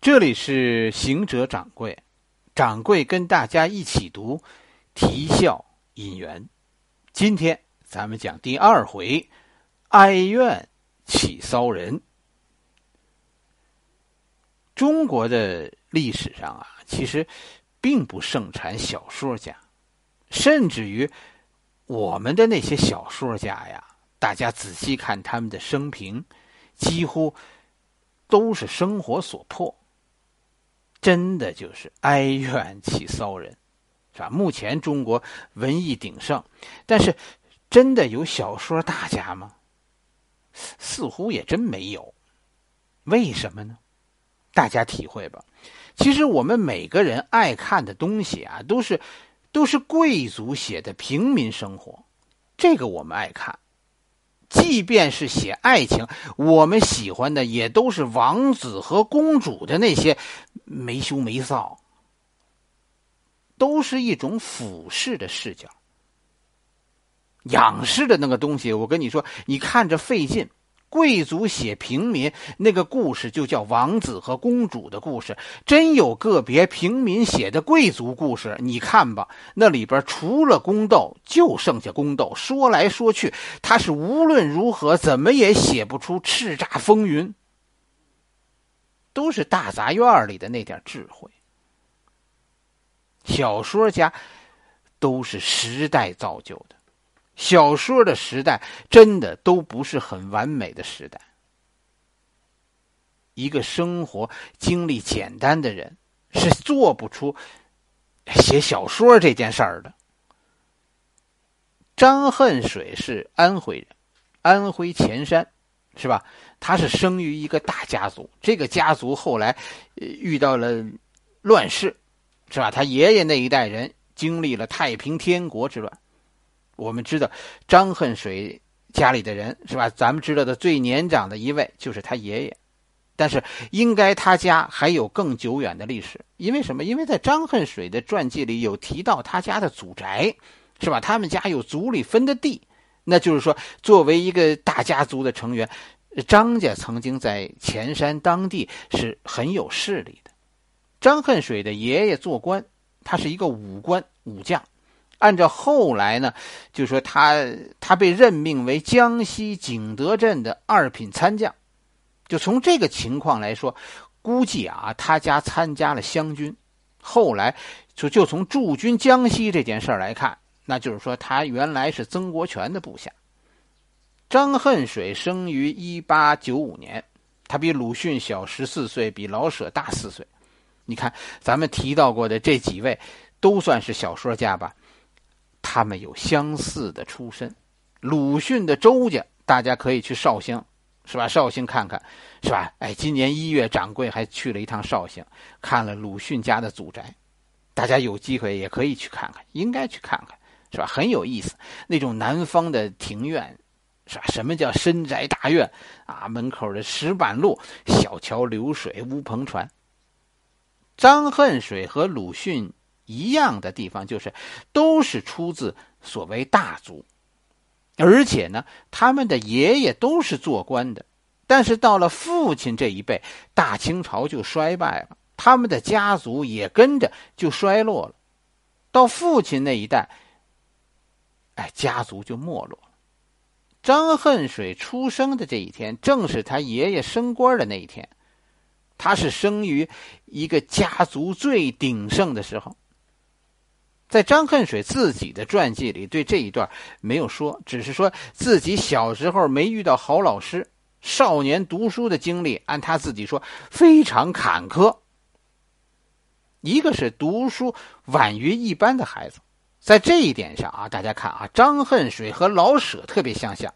这里是行者掌柜，掌柜跟大家一起读《啼笑姻缘》。今天咱们讲第二回，哀怨起骚人。中国的历史上啊，其实并不盛产小说家，甚至于我们的那些小说家呀，大家仔细看他们的生平，几乎都是生活所迫。真的就是哀怨起骚人，是吧？目前中国文艺鼎盛，但是真的有小说大家吗？似乎也真没有。为什么呢？大家体会吧。其实我们每个人爱看的东西啊，都是都是贵族写的平民生活，这个我们爱看。即便是写爱情，我们喜欢的也都是王子和公主的那些没羞没臊，都是一种俯视的视角。仰视的那个东西，我跟你说，你看着费劲。贵族写平民那个故事就叫王子和公主的故事，真有个别平民写的贵族故事，你看吧，那里边除了宫斗就剩下宫斗，说来说去，他是无论如何怎么也写不出叱咤风云，都是大杂院里的那点智慧。小说家都是时代造就的。小说的时代真的都不是很完美的时代。一个生活经历简单的人是做不出写小说这件事儿的。张恨水是安徽人，安徽潜山，是吧？他是生于一个大家族，这个家族后来遇到了乱世，是吧？他爷爷那一代人经历了太平天国之乱。我们知道张恨水家里的人是吧？咱们知道的最年长的一位就是他爷爷，但是应该他家还有更久远的历史。因为什么？因为在张恨水的传记里有提到他家的祖宅，是吧？他们家有族里分的地，那就是说，作为一个大家族的成员，张家曾经在前山当地是很有势力的。张恨水的爷爷做官，他是一个武官武将。按照后来呢，就说他他被任命为江西景德镇的二品参将，就从这个情况来说，估计啊，他家参加了湘军，后来就就从驻军江西这件事来看，那就是说他原来是曾国荃的部下。张恨水生于一八九五年，他比鲁迅小十四岁，比老舍大四岁。你看咱们提到过的这几位，都算是小说家吧。他们有相似的出身，鲁迅的周家，大家可以去绍兴，是吧？绍兴看看，是吧？哎，今年一月，掌柜还去了一趟绍兴，看了鲁迅家的祖宅，大家有机会也可以去看看，应该去看看，是吧？很有意思，那种南方的庭院，是吧？什么叫深宅大院啊？门口的石板路、小桥流水、乌篷船。张恨水和鲁迅。一样的地方就是，都是出自所谓大族，而且呢，他们的爷爷都是做官的，但是到了父亲这一辈，大清朝就衰败了，他们的家族也跟着就衰落了。到父亲那一代，哎，家族就没落。张恨水出生的这一天，正是他爷爷升官的那一天，他是生于一个家族最鼎盛的时候。在张恨水自己的传记里，对这一段没有说，只是说自己小时候没遇到好老师，少年读书的经历，按他自己说非常坎坷。一个是读书晚于一般的孩子，在这一点上啊，大家看啊，张恨水和老舍特别相像，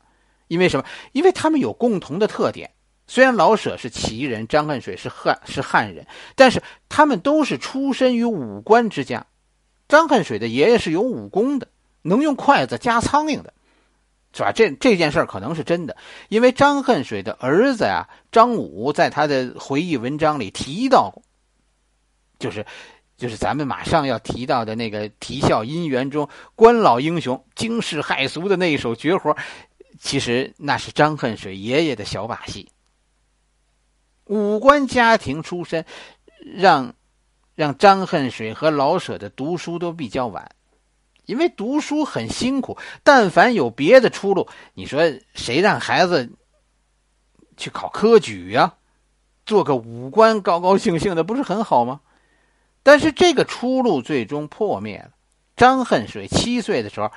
因为什么？因为他们有共同的特点。虽然老舍是旗人，张恨水是汉是汉人，但是他们都是出身于武官之家。张恨水的爷爷是有武功的，能用筷子夹苍蝇的，是吧？这这件事可能是真的，因为张恨水的儿子啊，张武在他的回忆文章里提到过，就是就是咱们马上要提到的那个《啼笑姻缘》中关老英雄惊世骇俗的那一手绝活，其实那是张恨水爷爷的小把戏。武官家庭出身，让让张恨水和老舍的读书都比较晚，因为读书很辛苦。但凡有别的出路，你说谁让孩子去考科举呀？做个武官，高高兴兴的，不是很好吗？但是这个出路最终破灭了。张恨水七岁的时候，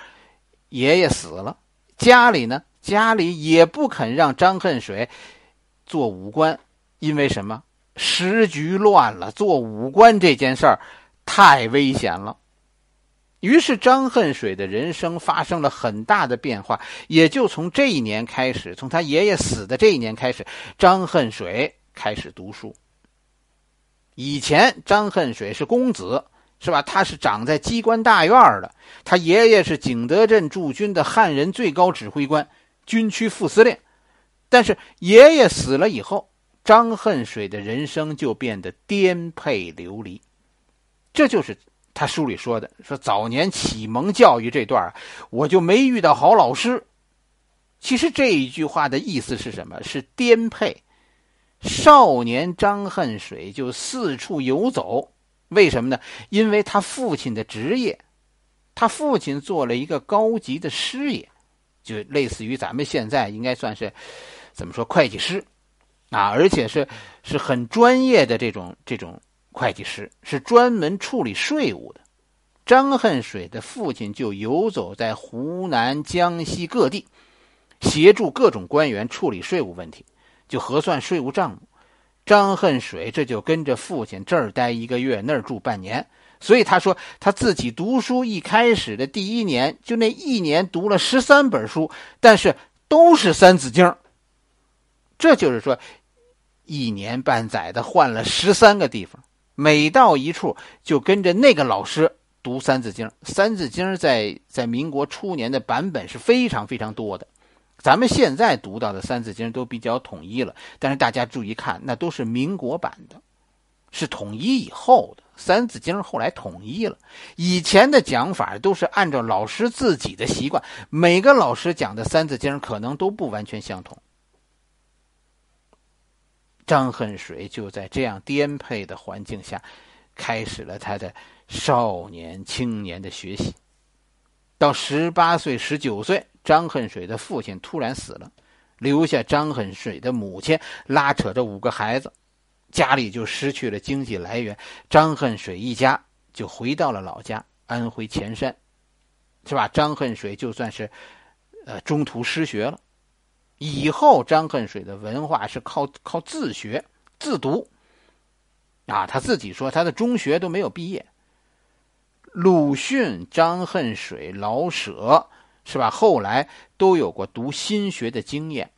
爷爷死了，家里呢，家里也不肯让张恨水做武官，因为什么？时局乱了，做武官这件事儿太危险了。于是张恨水的人生发生了很大的变化，也就从这一年开始，从他爷爷死的这一年开始，张恨水。开始读书。以前张恨水是公子，是吧？他是长在机关大院的，他爷爷是景德镇驻军的汉人最高指挥官、军区副司令。但是爷爷死了以后，张恨水的人生就变得颠沛流离。这就是他书里说的：“说早年启蒙教育这段我就没遇到好老师。”其实这一句话的意思是什么？是颠沛。少年张恨水就四处游走，为什么呢？因为他父亲的职业，他父亲做了一个高级的师爷，就类似于咱们现在应该算是怎么说会计师啊，而且是是很专业的这种这种会计师，是专门处理税务的。张恨水的父亲就游走在湖南、江西各地，协助各种官员处理税务问题。就核算税务账目，张恨水这就跟着父亲这儿待一个月，那儿住半年。所以他说他自己读书一开始的第一年，就那一年读了十三本书，但是都是《三字经》。这就是说，一年半载的换了十三个地方，每到一处就跟着那个老师读《三字经》。《三字经》在在民国初年的版本是非常非常多的。咱们现在读到的《三字经》都比较统一了，但是大家注意看，那都是民国版的，是统一以后的《三字经》。后来统一了，以前的讲法都是按照老师自己的习惯，每个老师讲的《三字经》可能都不完全相同。张恨水就在这样颠沛的环境下，开始了他的少年青年的学习，到十八岁、十九岁。张恨水的父亲突然死了，留下张恨水的母亲拉扯着五个孩子，家里就失去了经济来源。张恨水一家就回到了老家安徽潜山，是吧？张恨水就算是，呃，中途失学了。以后张恨水的文化是靠靠自学自读，啊，他自己说他的中学都没有毕业。鲁迅、张恨水、老舍。是吧？后来都有过读心学的经验，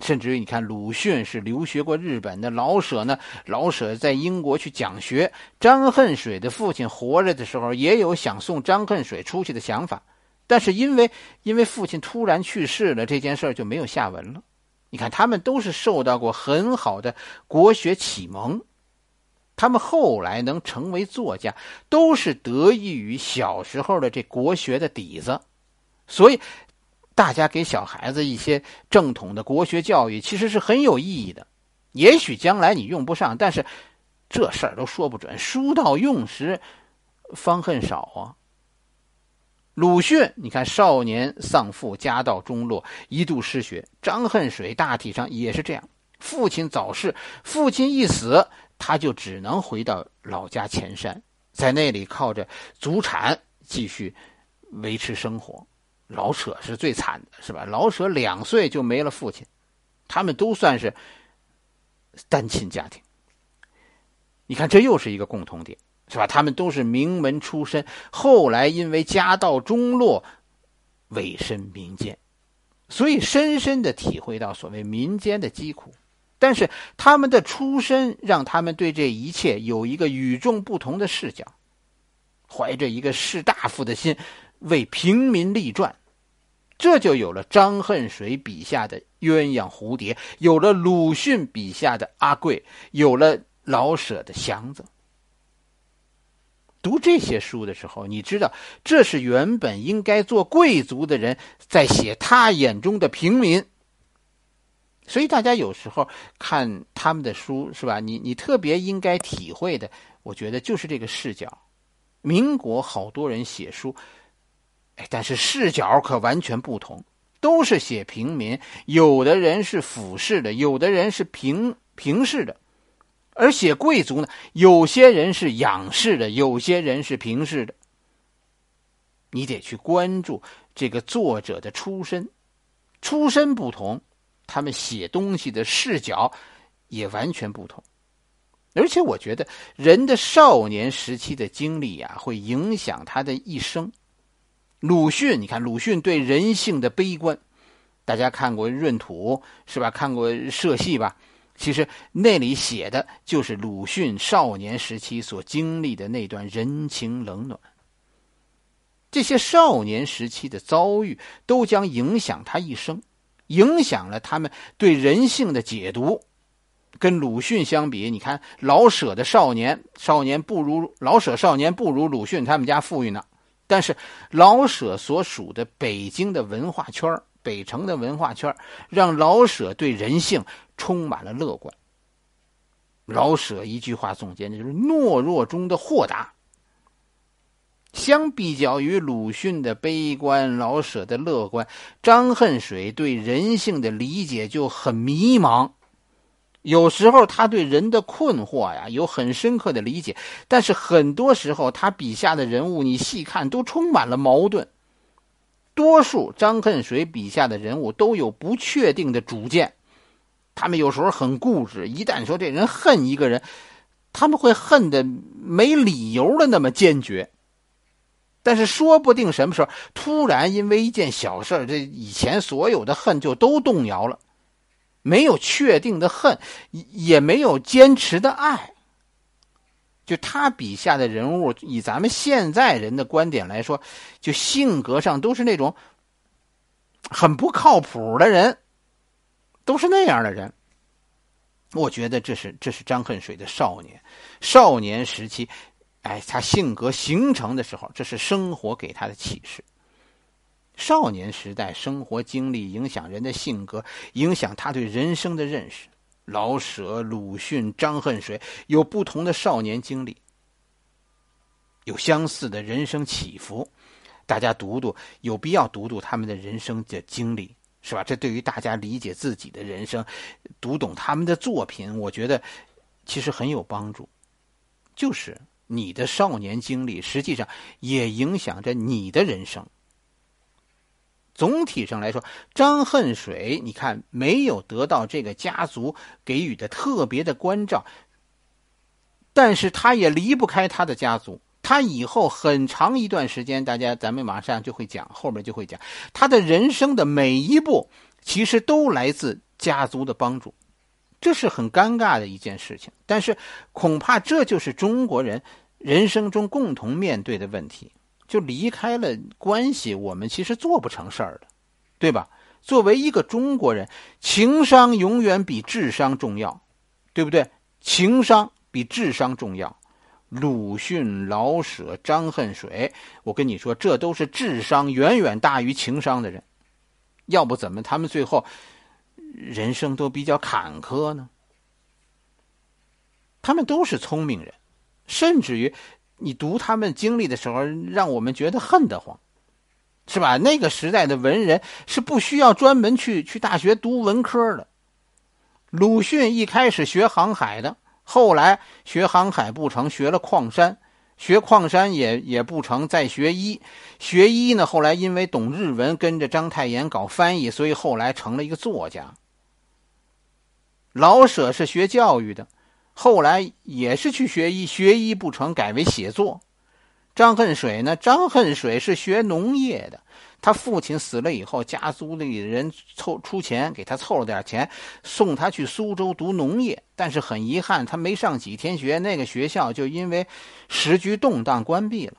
甚至于你看，鲁迅是留学过日本的，老舍呢，老舍在英国去讲学。张恨水的父亲活着的时候，也有想送张恨水出去的想法，但是因为因为父亲突然去世了，这件事就没有下文了。你看，他们都是受到过很好的国学启蒙。他们后来能成为作家，都是得益于小时候的这国学的底子。所以，大家给小孩子一些正统的国学教育，其实是很有意义的。也许将来你用不上，但是这事儿都说不准。书到用时方恨少啊。鲁迅，你看少年丧父，家道中落，一度失学。张恨水大体上也是这样，父亲早逝，父亲一死。他就只能回到老家前山，在那里靠着祖产继续维持生活。老舍是最惨的，是吧？老舍两岁就没了父亲，他们都算是单亲家庭。你看，这又是一个共同点，是吧？他们都是名门出身，后来因为家道中落，委身民间，所以深深的体会到所谓民间的疾苦。但是他们的出身让他们对这一切有一个与众不同的视角，怀着一个士大夫的心为平民立传，这就有了张恨水笔下的鸳鸯蝴蝶，有了鲁迅笔下的阿贵，有了老舍的祥子。读这些书的时候，你知道这是原本应该做贵族的人在写他眼中的平民。所以大家有时候看他们的书，是吧？你你特别应该体会的，我觉得就是这个视角。民国好多人写书，哎，但是视角可完全不同，都是写平民，有的人是俯视的，有的人是平平视的，而写贵族呢，有些人是仰视的，有些人是平视的。你得去关注这个作者的出身，出身不同。他们写东西的视角也完全不同，而且我觉得人的少年时期的经历啊，会影响他的一生。鲁迅，你看鲁迅对人性的悲观，大家看过《闰土》是吧？看过《社戏》吧？其实那里写的就是鲁迅少年时期所经历的那段人情冷暖。这些少年时期的遭遇，都将影响他一生。影响了他们对人性的解读。跟鲁迅相比，你看老舍的少年，少年不如老舍少年不如鲁迅他们家富裕呢。但是老舍所属的北京的文化圈北城的文化圈让老舍对人性充满了乐观。老舍一句话总结，那就是懦弱中的豁达。相比较于鲁迅的悲观，老舍的乐观，张恨水对人性的理解就很迷茫。有时候他对人的困惑呀有很深刻的理解，但是很多时候他笔下的人物，你细看都充满了矛盾。多数张恨水笔下的人物都有不确定的主见，他们有时候很固执。一旦说这人恨一个人，他们会恨的没理由的那么坚决。但是说不定什么时候突然因为一件小事这以前所有的恨就都动摇了，没有确定的恨，也没有坚持的爱。就他笔下的人物，以咱们现在人的观点来说，就性格上都是那种很不靠谱的人，都是那样的人。我觉得这是这是张恨水的少年，少年时期。哎，他性格形成的时候，这是生活给他的启示。少年时代生活经历影响人的性格，影响他对人生的认识。老舍、鲁迅、张恨水有不同的少年经历，有相似的人生起伏。大家读读，有必要读读他们的人生的经历，是吧？这对于大家理解自己的人生，读懂他们的作品，我觉得其实很有帮助。就是。你的少年经历实际上也影响着你的人生。总体上来说，张恨水，你看没有得到这个家族给予的特别的关照，但是他也离不开他的家族。他以后很长一段时间，大家咱们马上就会讲，后面就会讲他的人生的每一步，其实都来自家族的帮助。这是很尴尬的一件事情，但是恐怕这就是中国人人生中共同面对的问题。就离开了关系，我们其实做不成事儿的，对吧？作为一个中国人，情商永远比智商重要，对不对？情商比智商重要。鲁迅、老舍、张恨水，我跟你说，这都是智商远远大于情商的人，要不怎么他们最后？人生都比较坎坷呢。他们都是聪明人，甚至于你读他们经历的时候，让我们觉得恨得慌，是吧？那个时代的文人是不需要专门去去大学读文科的。鲁迅一开始学航海的，后来学航海不成，学了矿山。学矿山也也不成，再学医，学医呢，后来因为懂日文，跟着章太炎搞翻译，所以后来成了一个作家。老舍是学教育的，后来也是去学医，学医不成，改为写作。张恨水呢，张恨水是学农业的。他父亲死了以后，家族里的人凑出钱给他凑了点钱，送他去苏州读农业。但是很遗憾，他没上几天学，那个学校就因为时局动荡关闭了。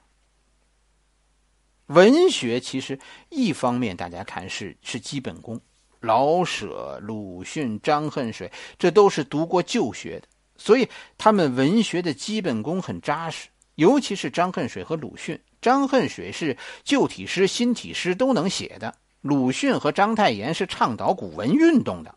文学其实一方面大家看是是基本功，老舍、鲁迅、张恨水这都是读过旧学的，所以他们文学的基本功很扎实。尤其是张恨水和鲁迅。张恨水是旧体诗、新体诗都能写的，鲁迅和章太炎是倡导古文运动的，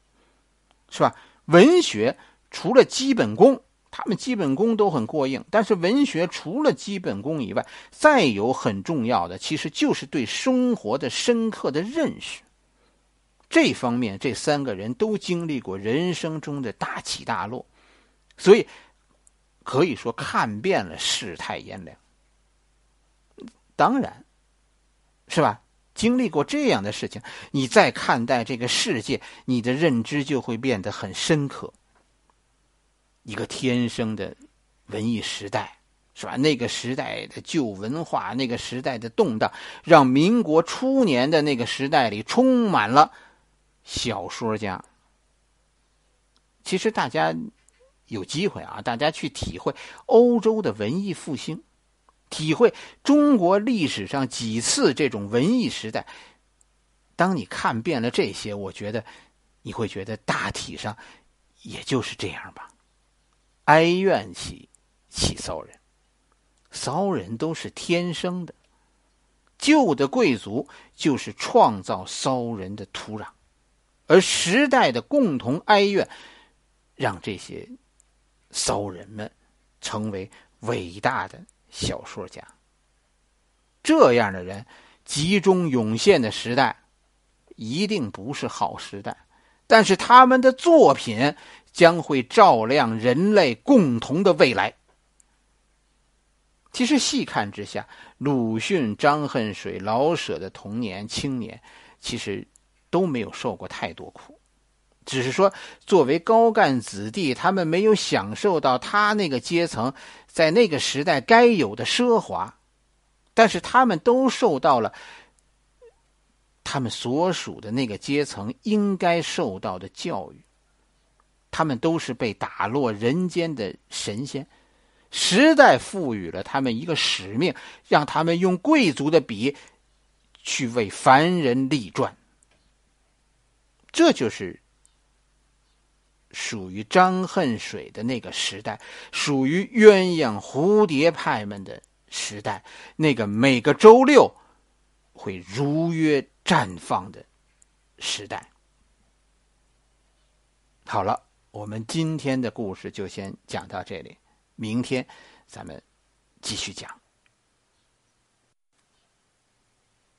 是吧？文学除了基本功，他们基本功都很过硬，但是文学除了基本功以外，再有很重要的，其实就是对生活的深刻的认识。这方面，这三个人都经历过人生中的大起大落，所以可以说看遍了世态炎凉。当然，是吧？经历过这样的事情，你再看待这个世界，你的认知就会变得很深刻。一个天生的文艺时代，是吧？那个时代的旧文化，那个时代的动荡，让民国初年的那个时代里充满了。小说家，其实大家有机会啊，大家去体会欧洲的文艺复兴，体会中国历史上几次这种文艺时代。当你看遍了这些，我觉得你会觉得大体上也就是这样吧。哀怨起起骚人，骚人都是天生的，旧的贵族就是创造骚人的土壤。而时代的共同哀怨，让这些骚人们成为伟大的小说家。这样的人集中涌现的时代，一定不是好时代。但是他们的作品将会照亮人类共同的未来。其实细看之下，鲁迅、张恨水、老舍的童年、青年，其实。都没有受过太多苦，只是说作为高干子弟，他们没有享受到他那个阶层在那个时代该有的奢华，但是他们都受到了他们所属的那个阶层应该受到的教育，他们都是被打落人间的神仙，时代赋予了他们一个使命，让他们用贵族的笔去为凡人立传。这就是属于张恨水的那个时代，属于鸳鸯蝴蝶派们的时代，那个每个周六会如约绽放的时代。好了，我们今天的故事就先讲到这里，明天咱们继续讲。